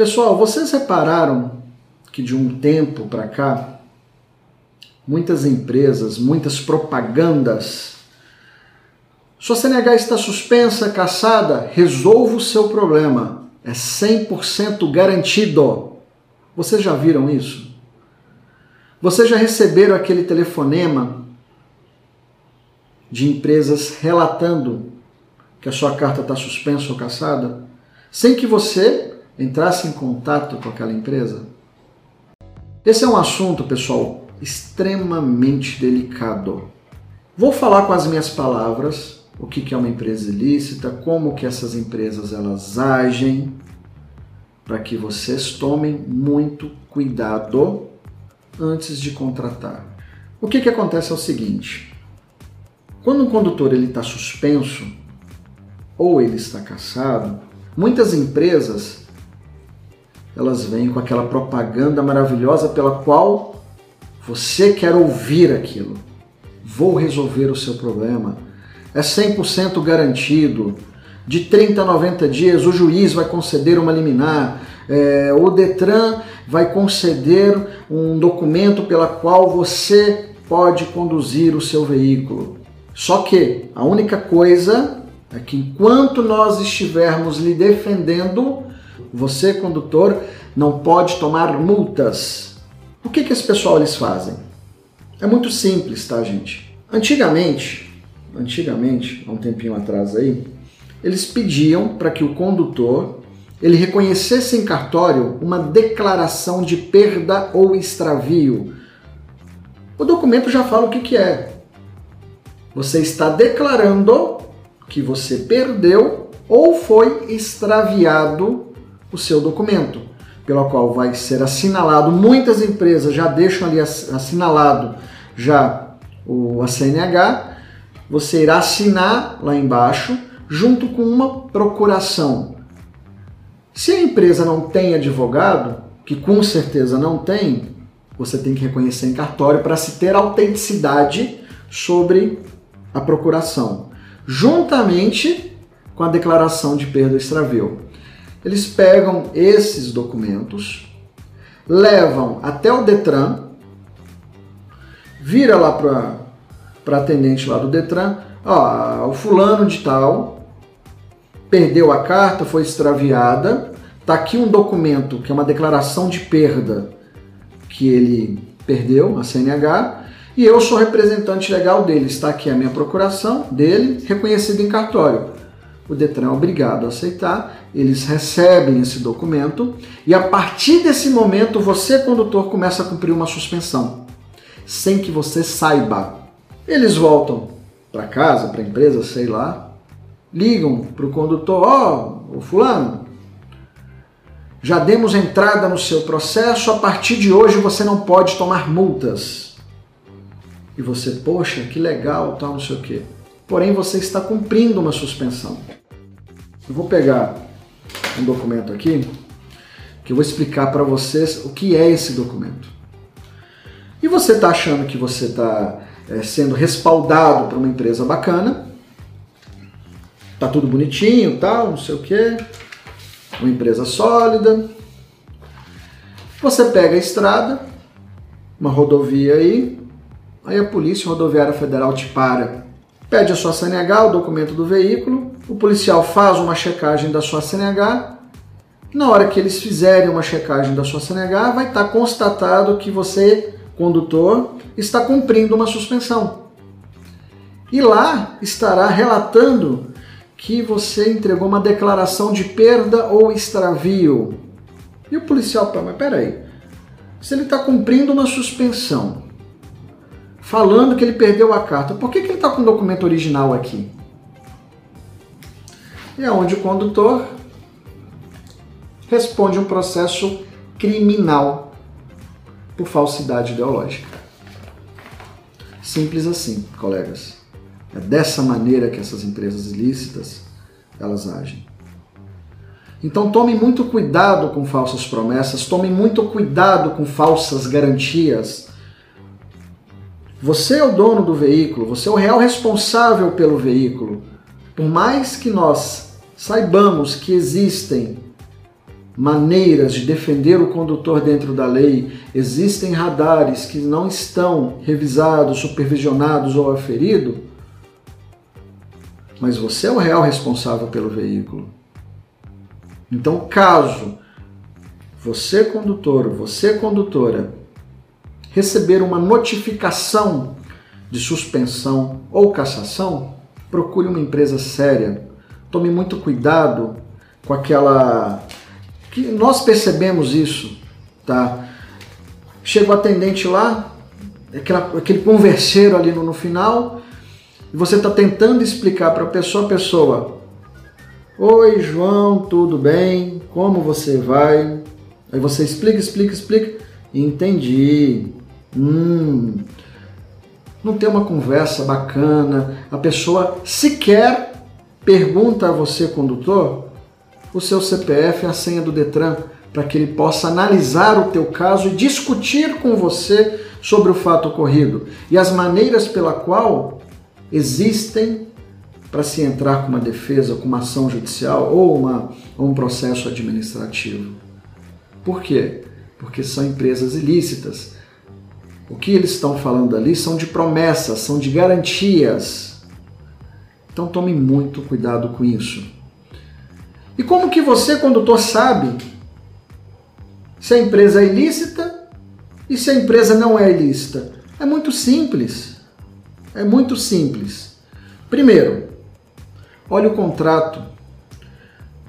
Pessoal, vocês repararam que de um tempo para cá, muitas empresas, muitas propagandas, sua CNH está suspensa, caçada, resolva o seu problema. É 100% garantido. Vocês já viram isso? Vocês já receberam aquele telefonema de empresas relatando que a sua carta está suspensa ou caçada, sem que você entrasse em contato com aquela empresa? Esse é um assunto, pessoal, extremamente delicado. Vou falar com as minhas palavras o que é uma empresa ilícita, como que essas empresas elas agem, para que vocês tomem muito cuidado antes de contratar. O que, que acontece é o seguinte: quando um condutor ele está suspenso ou ele está caçado, muitas empresas elas vêm com aquela propaganda maravilhosa pela qual você quer ouvir aquilo. Vou resolver o seu problema. É 100% garantido. De 30 a 90 dias, o juiz vai conceder uma liminar. É, o Detran vai conceder um documento pela qual você pode conduzir o seu veículo. Só que a única coisa é que enquanto nós estivermos lhe defendendo, você, condutor, não pode tomar multas. O que, que esse pessoal eles fazem? É muito simples, tá, gente? Antigamente, antigamente, há um tempinho atrás aí, eles pediam para que o condutor ele reconhecesse em cartório uma declaração de perda ou extravio. O documento já fala o que, que é. Você está declarando que você perdeu ou foi extraviado o seu documento, pelo qual vai ser assinalado. Muitas empresas já deixam ali assinalado já o a CNH. Você irá assinar lá embaixo junto com uma procuração. Se a empresa não tem advogado, que com certeza não tem, você tem que reconhecer em cartório para se ter autenticidade sobre a procuração, juntamente com a declaração de perda extravio. Eles pegam esses documentos, levam até o Detran, vira lá para atendente lá do Detran, ó, o fulano de tal perdeu a carta, foi extraviada, tá aqui um documento que é uma declaração de perda que ele perdeu, a CNH, e eu sou representante legal dele. Está aqui a minha procuração dele, reconhecida em cartório o Detran é obrigado a aceitar, eles recebem esse documento e a partir desse momento você, condutor, começa a cumprir uma suspensão, sem que você saiba. Eles voltam para casa, para a empresa, sei lá, ligam para o condutor: Ó, oh, fulano, já demos entrada no seu processo, a partir de hoje você não pode tomar multas. E você, poxa, que legal, tal, não sei o quê. Porém, você está cumprindo uma suspensão. Eu vou pegar um documento aqui que eu vou explicar para vocês o que é esse documento. E você está achando que você está é, sendo respaldado por uma empresa bacana, tá tudo bonitinho, tal, não sei o que, uma empresa sólida. Você pega a estrada, uma rodovia aí, aí a Polícia Rodoviária Federal te para, pede a sua CNH, o documento do veículo, o policial faz uma checagem da sua CNH. Na hora que eles fizerem uma checagem da sua CNH, vai estar constatado que você, condutor, está cumprindo uma suspensão. E lá estará relatando que você entregou uma declaração de perda ou extravio. E o policial, mas peraí, se ele está cumprindo uma suspensão, falando que ele perdeu a carta, por que, que ele está com o documento original aqui? e é onde o condutor responde um processo criminal por falsidade ideológica. Simples assim, colegas. É dessa maneira que essas empresas ilícitas elas agem. Então tome muito cuidado com falsas promessas, tome muito cuidado com falsas garantias. Você é o dono do veículo, você é o real responsável pelo veículo. Por mais que nós saibamos que existem maneiras de defender o condutor dentro da lei, existem radares que não estão revisados, supervisionados ou aferidos, mas você é o real responsável pelo veículo. Então, caso você condutor, você condutora, receber uma notificação de suspensão ou cassação, procure uma empresa séria. Tome muito cuidado com aquela que nós percebemos isso, tá? Chega o atendente lá, aquela, aquele converseiro ali no, no final, e você está tentando explicar para a pessoa, pessoa, Oi João, tudo bem? Como você vai? Aí você explica, explica, explica. Entendi. Hum. Não tem uma conversa bacana. A pessoa sequer pergunta a você, condutor, o seu CPF a senha do Detran para que ele possa analisar o teu caso e discutir com você sobre o fato ocorrido e as maneiras pela qual existem para se entrar com uma defesa, com uma ação judicial ou, uma, ou um processo administrativo. Por quê? Porque são empresas ilícitas. O que eles estão falando ali são de promessas, são de garantias. Então tome muito cuidado com isso. E como que você, condutor, sabe se a empresa é ilícita e se a empresa não é ilícita? É muito simples. É muito simples. Primeiro, olhe o contrato.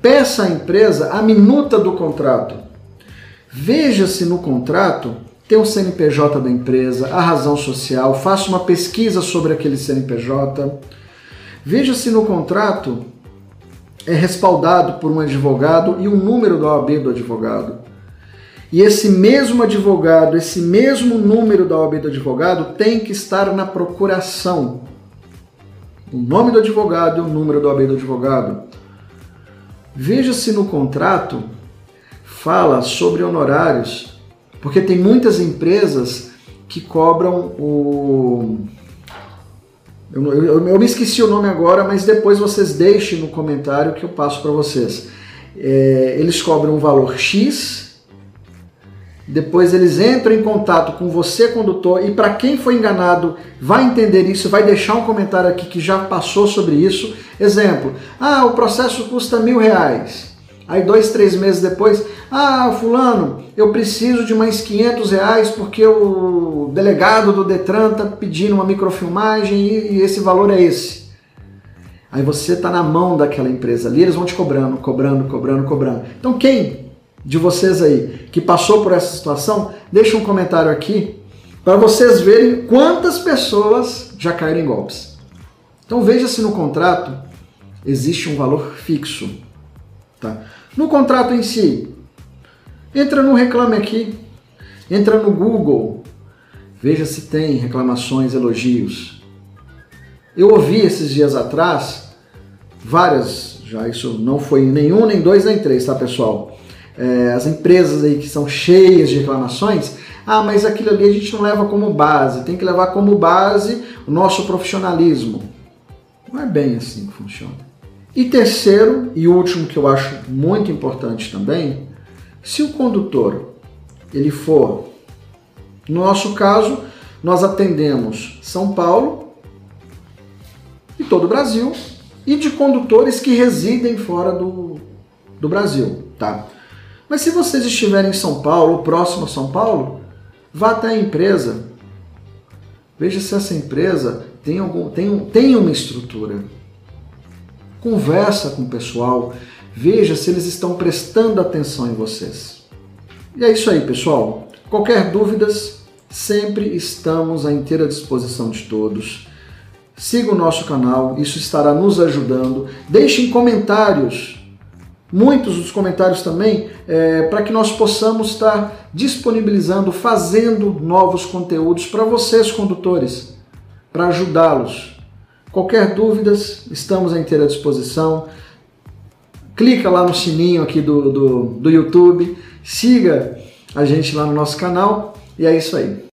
Peça à empresa a minuta do contrato. Veja se no contrato tem o CNPJ da empresa, a razão social, faça uma pesquisa sobre aquele CNPJ. Veja se no contrato é respaldado por um advogado e o número da OAB do advogado. E esse mesmo advogado, esse mesmo número da OAB do advogado tem que estar na procuração. O nome do advogado e o número da OAB do advogado. Veja se no contrato fala sobre honorários, porque tem muitas empresas que cobram o eu, eu, eu, me esqueci o nome agora, mas depois vocês deixem no comentário que eu passo para vocês. É, eles cobram um valor X, depois eles entram em contato com você, condutor, e para quem foi enganado vai entender isso, vai deixar um comentário aqui que já passou sobre isso. Exemplo: ah, o processo custa mil reais. Aí dois, três meses depois, ah, fulano, eu preciso de mais 500 reais porque o delegado do Detran está pedindo uma microfilmagem e esse valor é esse. Aí você está na mão daquela empresa ali, eles vão te cobrando, cobrando, cobrando, cobrando. Então quem de vocês aí que passou por essa situação, deixa um comentário aqui para vocês verem quantas pessoas já caíram em golpes. Então veja se no contrato existe um valor fixo. Tá? No contrato em si, entra no Reclame Aqui, entra no Google, veja se tem reclamações, elogios. Eu ouvi esses dias atrás várias, já isso não foi nenhum, nem dois, nem três, tá pessoal? É, as empresas aí que são cheias de reclamações, ah, mas aquilo ali a gente não leva como base, tem que levar como base o nosso profissionalismo. Não é bem assim que funciona. E terceiro e último que eu acho muito importante também, se o condutor ele for, no nosso caso, nós atendemos São Paulo e todo o Brasil e de condutores que residem fora do, do Brasil, tá? Mas se vocês estiverem em São Paulo, próximo a São Paulo, vá até a empresa. Veja se essa empresa tem, algum, tem, tem uma estrutura conversa com o pessoal, veja se eles estão prestando atenção em vocês. E é isso aí, pessoal. Qualquer dúvidas, sempre estamos à inteira disposição de todos. Siga o nosso canal, isso estará nos ajudando. Deixem comentários, muitos dos comentários também, é, para que nós possamos estar disponibilizando, fazendo novos conteúdos para vocês, condutores, para ajudá-los Qualquer dúvidas, estamos à inteira disposição. Clica lá no sininho aqui do, do, do YouTube, siga a gente lá no nosso canal e é isso aí.